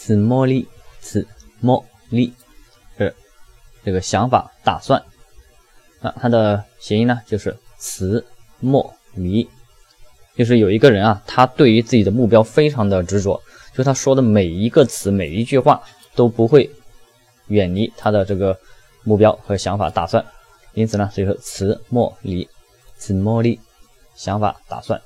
此莫力，此莫力是这个想法、打算。那它的谐音呢，就是词莫迷，就是有一个人啊，他对于自己的目标非常的执着，就他说的每一个词、每一句话都不会远离他的这个目标和想法、打算。因此呢，所以说词莫离，此莫离，想法、打算。